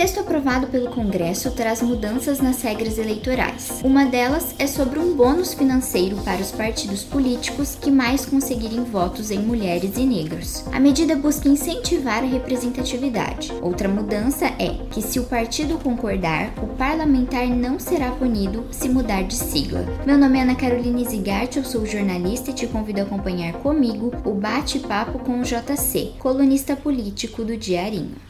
texto aprovado pelo Congresso traz mudanças nas regras eleitorais. Uma delas é sobre um bônus financeiro para os partidos políticos que mais conseguirem votos em mulheres e negros. A medida busca incentivar a representatividade. Outra mudança é que, se o partido concordar, o parlamentar não será punido se mudar de sigla. Meu nome é Ana Caroline Zigart, eu sou jornalista e te convido a acompanhar comigo o bate-papo com o JC, colunista político do Diarinho.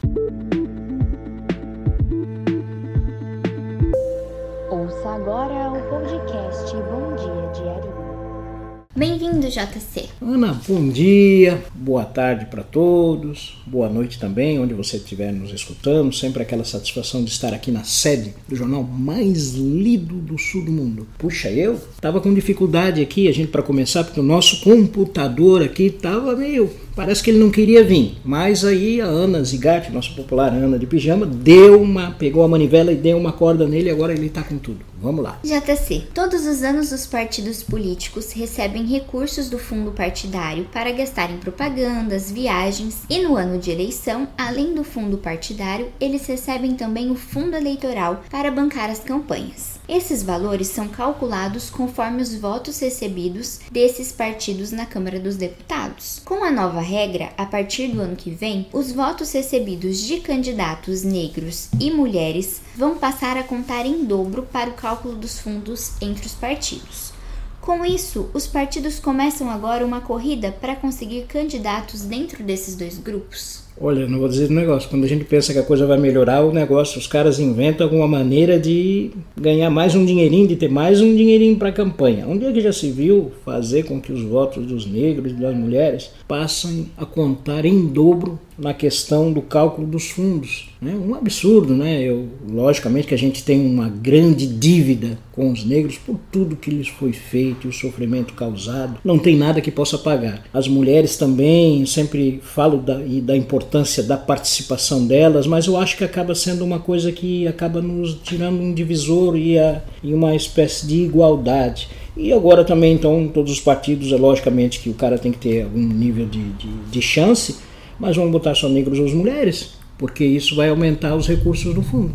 没 Bem-vindo, JC. Ana, bom dia, boa tarde para todos, boa noite também, onde você estiver nos escutando. Sempre aquela satisfação de estar aqui na sede do jornal mais lido do sul do mundo. Puxa, eu tava com dificuldade aqui, a gente para começar, porque o nosso computador aqui tava meio Parece que ele não queria vir, mas aí a Ana Zigatti, nossa popular Ana de pijama, deu uma, pegou a manivela e deu uma corda nele e agora ele está com tudo. Vamos lá. JC, todos os anos os partidos políticos recebem recursos do fundo partidário para gastar em propagandas, viagens e no ano de eleição, além do fundo partidário, eles recebem também o fundo eleitoral para bancar as campanhas. Esses valores são calculados conforme os votos recebidos desses partidos na Câmara dos Deputados. Com a nova regra, a partir do ano que vem, os votos recebidos de candidatos negros e mulheres vão passar a contar em dobro para o cálculo dos fundos entre os partidos. Com isso, os partidos começam agora uma corrida para conseguir candidatos dentro desses dois grupos. Olha, não vou dizer um negócio. Quando a gente pensa que a coisa vai melhorar, o negócio, os caras inventam alguma maneira de ganhar mais um dinheirinho, de ter mais um dinheirinho para a campanha. Onde é que já se viu fazer com que os votos dos negros e das mulheres passem a contar em dobro na questão do cálculo dos fundos. Né? Um absurdo, né? Eu, logicamente que a gente tem uma grande dívida com os negros por tudo que lhes foi feito, o sofrimento causado. Não tem nada que possa pagar. As mulheres também, sempre falo da, da importância da participação delas, mas eu acho que acaba sendo uma coisa que acaba nos tirando um divisor e, a, e uma espécie de igualdade. E agora também, então, todos os partidos, é logicamente que o cara tem que ter algum nível de, de, de chance, mas vamos botar só negros ou mulheres, porque isso vai aumentar os recursos do fundo.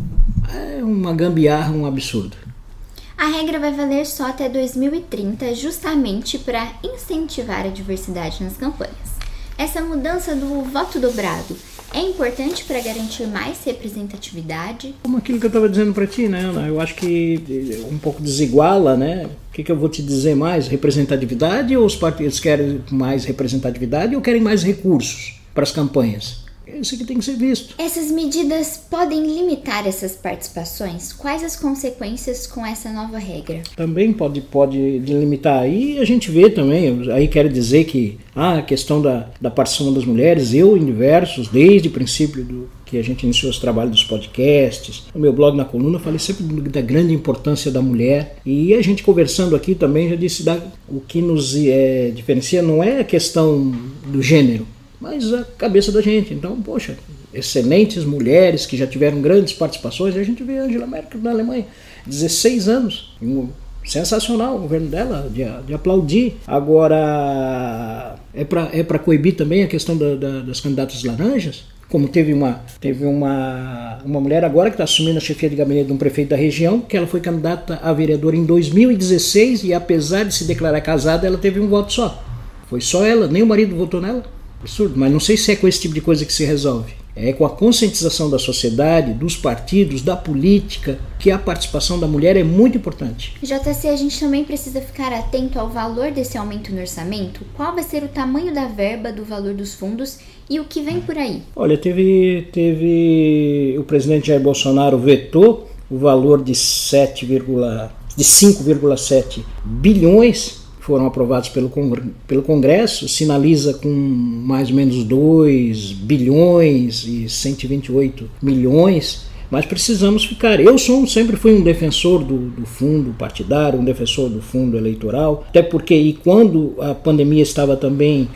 É uma gambiarra, um absurdo. A regra vai valer só até 2030, justamente para incentivar a diversidade nas campanhas. Essa mudança do voto dobrado é importante para garantir mais representatividade? Como aquilo que eu estava dizendo para ti, né, Ana? Eu acho que um pouco desiguala, né? O que, que eu vou te dizer mais? Representatividade ou os partidos querem mais representatividade ou querem mais recursos? para as campanhas. Isso que tem que ser visto. Essas medidas podem limitar essas participações? Quais as consequências com essa nova regra? Também pode, pode limitar. aí a gente vê também, aí quero dizer que ah, a questão da, da participação das mulheres, eu em diversos, desde o princípio do, que a gente iniciou os trabalhos dos podcasts, no meu blog na coluna, falei sempre da grande importância da mulher. E a gente conversando aqui também já disse da, o que nos é, diferencia não é a questão do gênero, mas a cabeça da gente. Então, poxa, excelentes mulheres que já tiveram grandes participações. A gente vê Angela Merkel na Alemanha, 16 anos. Sensacional o governo dela, de, de aplaudir. Agora, é para é coibir também a questão da, da, das candidatas laranjas? Como teve uma, teve uma, uma mulher agora que está assumindo a chefia de gabinete de um prefeito da região, que ela foi candidata a vereadora em 2016 e apesar de se declarar casada, ela teve um voto só. Foi só ela, nem o marido votou nela. Absurdo, mas não sei se é com esse tipo de coisa que se resolve. É com a conscientização da sociedade, dos partidos, da política, que a participação da mulher é muito importante. JC, a gente também precisa ficar atento ao valor desse aumento no orçamento. Qual vai ser o tamanho da verba, do valor dos fundos e o que vem por aí? Olha, teve, teve o presidente Jair Bolsonaro vetou o valor de 7, de 5,7 bilhões foram aprovados pelo, pelo Congresso, sinaliza com mais ou menos 2 bilhões e 128 milhões, mas precisamos ficar. Eu sou sempre fui um defensor do, do, fundo partidário, um defensor do fundo eleitoral, até porque e quando a pandemia estava também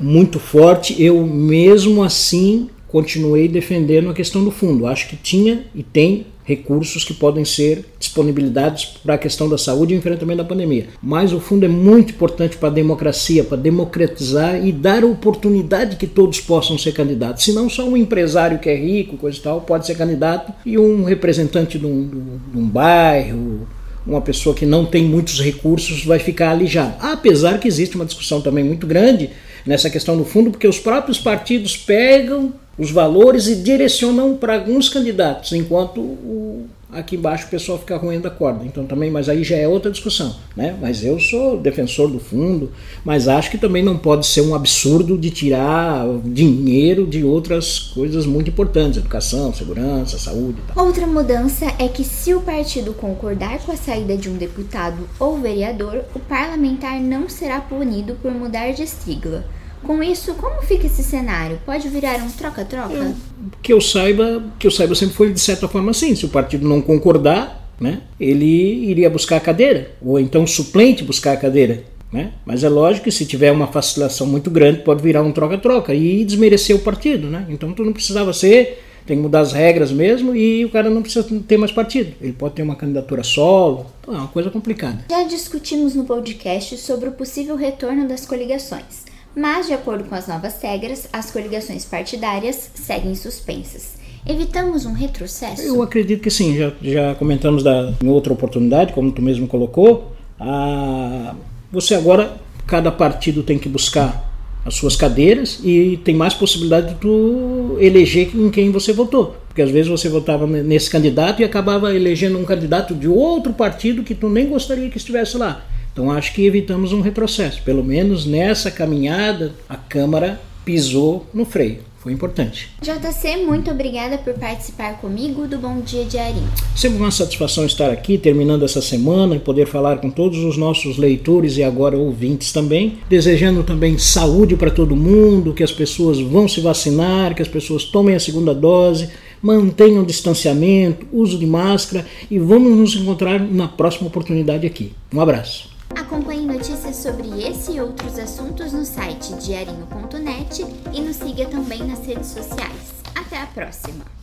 muito forte, eu mesmo assim continuei defendendo a questão do fundo. Acho que tinha e tem recursos que podem ser disponibilidades para a questão da saúde e enfrentamento da pandemia. Mas o fundo é muito importante para a democracia, para democratizar e dar oportunidade que todos possam ser candidatos. Se não só um empresário que é rico, coisa e tal, pode ser candidato e um representante de um, de um bairro, uma pessoa que não tem muitos recursos vai ficar alijado. Apesar que existe uma discussão também muito grande nessa questão do fundo, porque os próprios partidos pegam os valores e direcionam para alguns candidatos, enquanto o, aqui embaixo o pessoal fica ruim da corda. Então também, mas aí já é outra discussão, né? Mas eu sou defensor do fundo, mas acho que também não pode ser um absurdo de tirar dinheiro de outras coisas muito importantes, educação, segurança, saúde e tal. Outra mudança é que se o partido concordar com a saída de um deputado ou vereador, o parlamentar não será punido por mudar de sigla. Com isso, como fica esse cenário? Pode virar um troca-troca? Que eu saiba, que eu saiba sempre foi de certa forma assim. Se o partido não concordar, né, ele iria buscar a cadeira, ou então o suplente buscar a cadeira. Né? Mas é lógico que se tiver uma facilitação muito grande, pode virar um troca-troca e desmerecer o partido. Né? Então tu não precisava ser, tem que mudar as regras mesmo e o cara não precisa ter mais partido. Ele pode ter uma candidatura solo, então é uma coisa complicada. Já discutimos no podcast sobre o possível retorno das coligações mas, de acordo com as novas regras, as coligações partidárias seguem suspensas. Evitamos um retrocesso? Eu acredito que sim, já, já comentamos da, em outra oportunidade, como tu mesmo colocou. A, você agora, cada partido tem que buscar as suas cadeiras e tem mais possibilidade de tu eleger em quem você votou. Porque às vezes você votava nesse candidato e acabava elegendo um candidato de outro partido que tu nem gostaria que estivesse lá. Então acho que evitamos um retrocesso. Pelo menos nessa caminhada, a Câmara pisou no freio. Foi importante. JC, muito obrigada por participar comigo do Bom Dia Diarinho. Sempre uma satisfação estar aqui, terminando essa semana e poder falar com todos os nossos leitores e agora ouvintes também. Desejando também saúde para todo mundo, que as pessoas vão se vacinar, que as pessoas tomem a segunda dose, mantenham o distanciamento, uso de máscara e vamos nos encontrar na próxima oportunidade aqui. Um abraço. Acompanhe notícias sobre esse e outros assuntos no site diarinho.net e nos siga também nas redes sociais. Até a próxima!